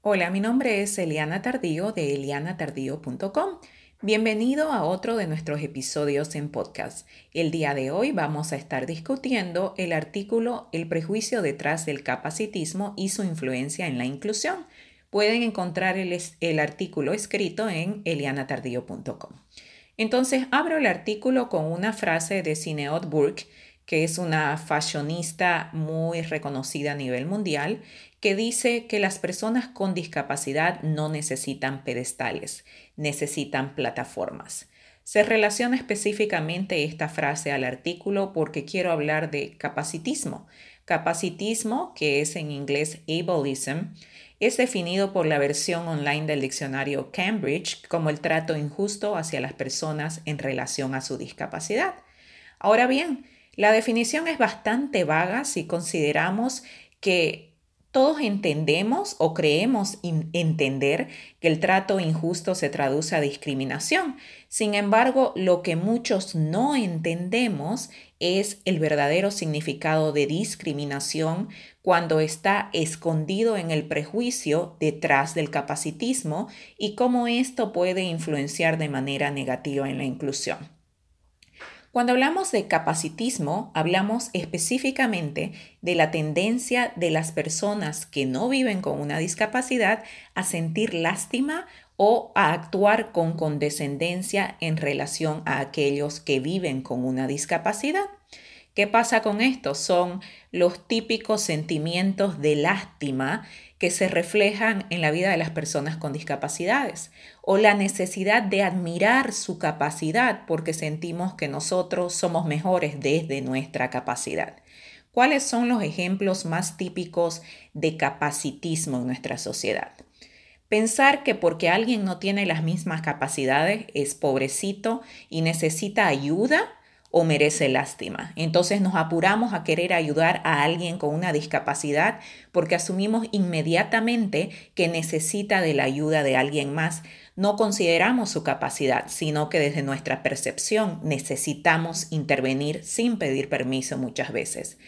Hola, mi nombre es Eliana Tardío de elianatardío.com. Bienvenido a otro de nuestros episodios en podcast. El día de hoy vamos a estar discutiendo el artículo El prejuicio detrás del capacitismo y su influencia en la inclusión. Pueden encontrar el, artículo escrito en elianatardío.com. Entonces abro el artículo con una frase de Cineot Burke, que es una fashionista muy reconocida a nivel mundial, que dice que las personas con discapacidad no necesitan pedestales, necesitan plataformas. Se relaciona específicamente esta frase al artículo porque quiero hablar de capacitismo. Capacitismo, que es en inglés ableism, es definido por la versión online del diccionario Cambridge como el trato injusto hacia las personas en relación a su discapacidad. Ahora bien, la definición es bastante vaga si consideramos que todos entendemos o creemos entender que el trato injusto se traduce a discriminación. Sin embargo, lo que muchos no entendemos es el verdadero significado de discriminación cuando está escondido en el prejuicio detrás del capacitismo y cómo esto puede influenciar de manera negativa en la inclusión. Cuando hablamos de capacitismo, hablamos específicamente de la tendencia de las personas que no viven con una discapacidad a sentir lástima o a actuar con condescendencia en relación a aquellos que viven con una discapacidad. ¿Qué pasa con esto? Son los típicos sentimientos de lástima que se reflejan en la vida de las personas con discapacidades o la necesidad de admirar su capacidad porque sentimos que nosotros somos mejores desde nuestra capacidad. ¿Cuáles son los ejemplos más típicos de capacitismo en nuestra sociedad? Pensar que porque alguien no tiene las mismas capacidades es pobrecito y necesita ayuda o merece lástima. Entonces nos apuramos a querer ayudar a alguien con una discapacidad porque asumimos inmediatamente que necesita de la ayuda de alguien más. No consideramos su capacidad, sino que desde nuestra percepción necesitamos intervenir sin pedir permiso muchas veces.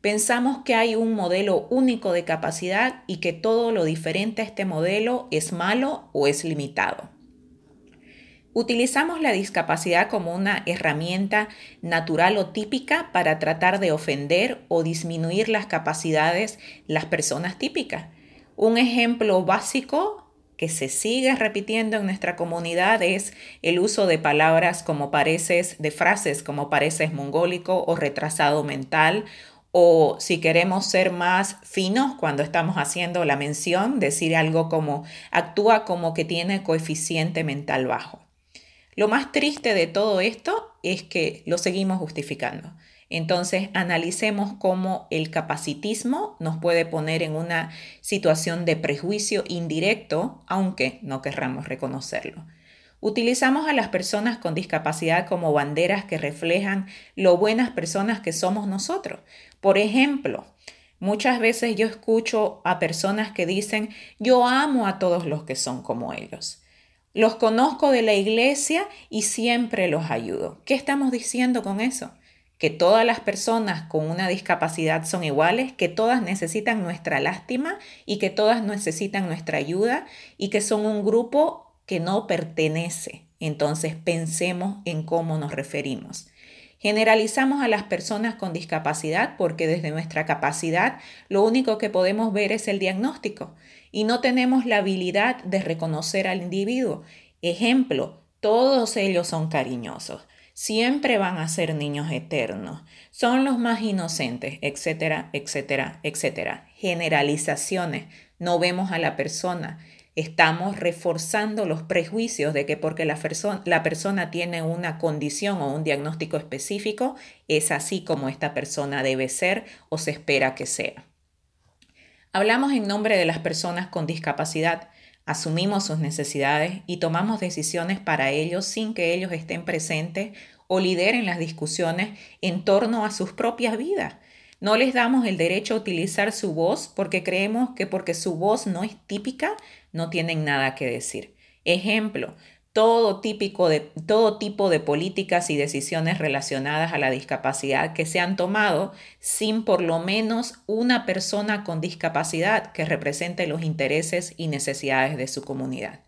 Pensamos que hay un modelo único de capacidad y que todo lo diferente a este modelo es malo o es limitado. Utilizamos la discapacidad como una herramienta natural o típica para tratar de ofender o disminuir las capacidades de las personas típicas. Un ejemplo básico que se sigue repitiendo en nuestra comunidad es el uso de palabras como pareces, de frases como pareces mongólico o retrasado mental o si queremos ser más finos cuando estamos haciendo la mención, decir algo como actúa como que tiene coeficiente mental bajo. Lo más triste de todo esto es que lo seguimos justificando. Entonces, analicemos cómo el capacitismo nos puede poner en una situación de prejuicio indirecto, aunque no querramos reconocerlo. Utilizamos a las personas con discapacidad como banderas que reflejan lo buenas personas que somos nosotros. Por ejemplo, muchas veces yo escucho a personas que dicen, yo amo a todos los que son como ellos. Los conozco de la iglesia y siempre los ayudo. ¿Qué estamos diciendo con eso? Que todas las personas con una discapacidad son iguales, que todas necesitan nuestra lástima y que todas necesitan nuestra ayuda y que son un grupo que no pertenece. Entonces pensemos en cómo nos referimos. Generalizamos a las personas con discapacidad porque desde nuestra capacidad lo único que podemos ver es el diagnóstico y no tenemos la habilidad de reconocer al individuo. Ejemplo, todos ellos son cariñosos, siempre van a ser niños eternos, son los más inocentes, etcétera, etcétera, etcétera. Generalizaciones, no vemos a la persona. Estamos reforzando los prejuicios de que porque la, persona tiene una condición o un diagnóstico específico, es así como esta persona debe ser o se espera que sea. Hablamos en nombre de las personas con discapacidad, asumimos sus necesidades y tomamos decisiones para ellos sin que ellos estén presentes o lideren las discusiones en torno a sus propias vidas. No les damos el derecho a utilizar su voz porque creemos que porque su voz no es típica, no tienen nada que decir. Ejemplo, todo, típico de, todo tipo de políticas y decisiones relacionadas a la discapacidad que se han tomado sin por lo menos una persona con discapacidad que represente los intereses y necesidades de su comunidad.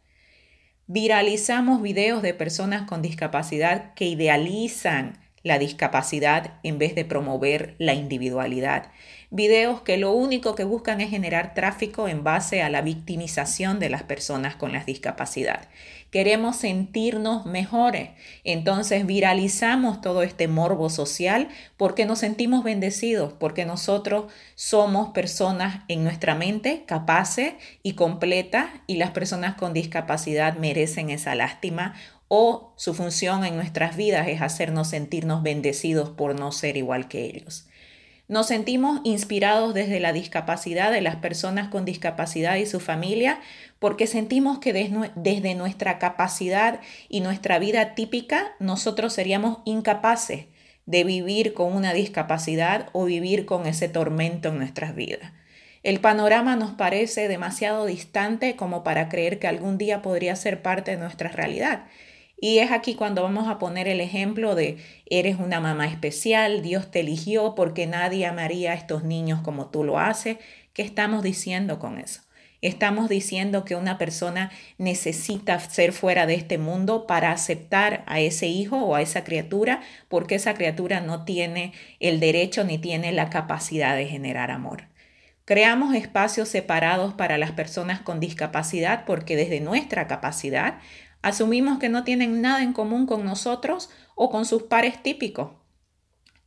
Viralizamos videos de personas con discapacidad que idealizan la discapacidad en vez de promover la individualidad. Videos que lo único que buscan es generar tráfico en base a la victimización de las personas con la discapacidad queremos sentirnos mejores. Entonces viralizamos todo este morbo social porque nos sentimos bendecidos, porque nosotros somos personas en nuestra mente capaces y completas y las personas con discapacidad merecen esa lástima o su función en nuestras vidas es hacernos sentirnos bendecidos por no ser igual que ellos. Nos sentimos inspirados desde la discapacidad de las personas con discapacidad y su familia porque sentimos que desde nuestra capacidad y nuestra vida típica nosotros seríamos incapaces de vivir con una discapacidad o vivir con ese tormento en nuestras vidas. El panorama nos parece demasiado distante como para creer que algún día podría ser parte de nuestra realidad. Y es aquí cuando vamos a poner el ejemplo de eres una mamá especial, Dios te eligió porque nadie amaría a estos niños como tú lo haces. ¿Qué estamos diciendo con eso? Estamos diciendo que una persona necesita ser fuera de este mundo para aceptar a ese hijo o a esa criatura porque esa criatura no tiene el derecho ni tiene la capacidad de generar amor. Creamos espacios separados para las personas con discapacidad porque desde nuestra capacidad asumimos que no tienen nada en común con nosotros o con sus pares típicos.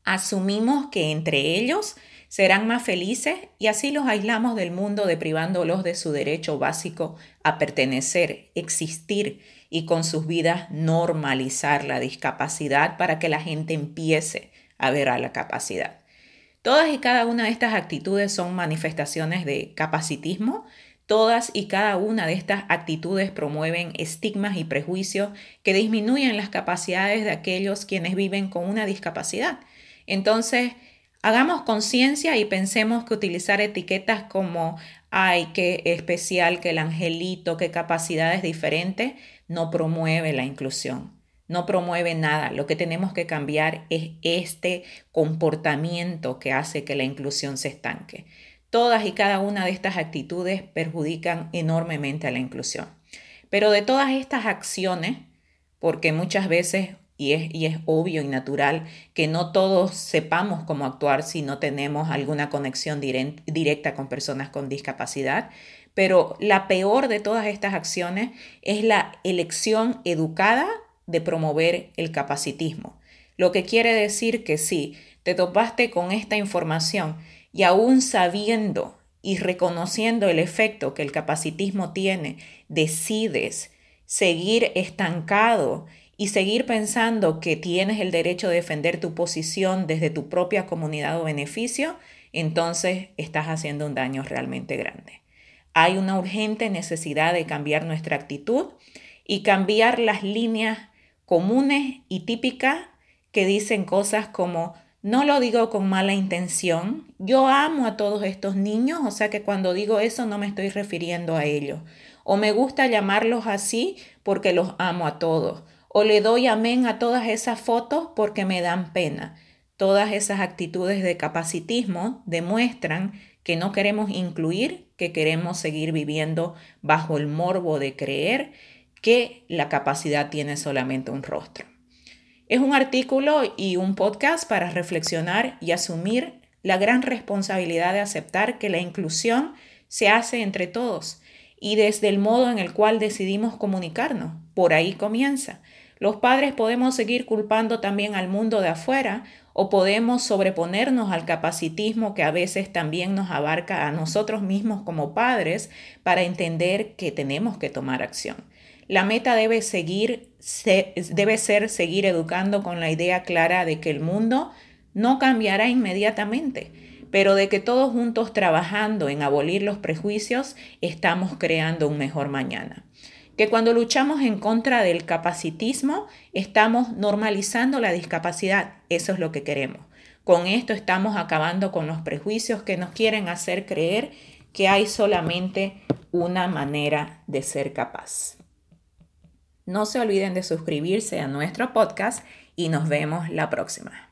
Asumimos que entre ellos serán más felices y así los aislamos del mundo deprivándolos de su derecho básico a pertenecer, existir y con sus vidas normalizar la discapacidad para que la gente empiece a ver a la capacidad. Todas y cada una de estas actitudes son manifestaciones de capacitismo. Todas y cada una de estas actitudes promueven estigmas y prejuicios que disminuyen las capacidades de aquellos quienes viven con una discapacidad. Entonces, Hagamos conciencia y pensemos que utilizar etiquetas como, ay, qué especial, que el angelito, qué capacidades diferentes, no promueve la inclusión, no promueve nada. Lo que tenemos que cambiar es este comportamiento que hace que la inclusión se estanque. Todas y cada una de estas actitudes perjudican enormemente a la inclusión. Pero de todas estas acciones, porque muchas veces y es, obvio y natural que no todos sepamos cómo actuar si no tenemos alguna conexión directa con personas con discapacidad. Pero la peor de todas estas acciones es la elección educada de promover el capacitismo. Lo que quiere decir que si te topaste con esta información y aún sabiendo y reconociendo el efecto que el capacitismo tiene, decides seguir estancado y seguir pensando que tienes el derecho de defender tu posición desde tu propia comunidad o beneficio, entonces estás haciendo un daño realmente grande. Hay una urgente necesidad de cambiar nuestra actitud y cambiar las líneas comunes y típicas que dicen cosas como no lo digo con mala intención, yo amo a todos estos niños, o sea que cuando digo eso no me estoy refiriendo a ellos. O me gusta llamarlos así porque los amo a todos o le doy amén a todas esas fotos porque me dan pena. Todas esas actitudes de capacitismo demuestran que no queremos incluir, que queremos seguir viviendo bajo el morbo de creer que la capacidad tiene solamente un rostro. Es un artículo y un podcast para reflexionar y asumir la gran responsabilidad de aceptar que la inclusión se hace entre todos y desde el modo en el cual decidimos comunicarnos. Por ahí comienza. Los padres podemos seguir culpando también al mundo de afuera o podemos sobreponernos al capacitismo que a veces también nos abarca a nosotros mismos como padres para entender que tenemos que tomar acción. La meta debe, seguir, debe ser seguir educando con la idea clara de que el mundo no cambiará inmediatamente, pero de que todos juntos trabajando en abolir los prejuicios estamos creando un mejor mañana que cuando luchamos en contra del capacitismo estamos normalizando la discapacidad. Eso es lo que queremos. Con esto estamos acabando con los prejuicios que nos quieren hacer creer que hay solamente una manera de ser capaz. No se olviden de suscribirse a nuestro podcast y nos vemos la próxima.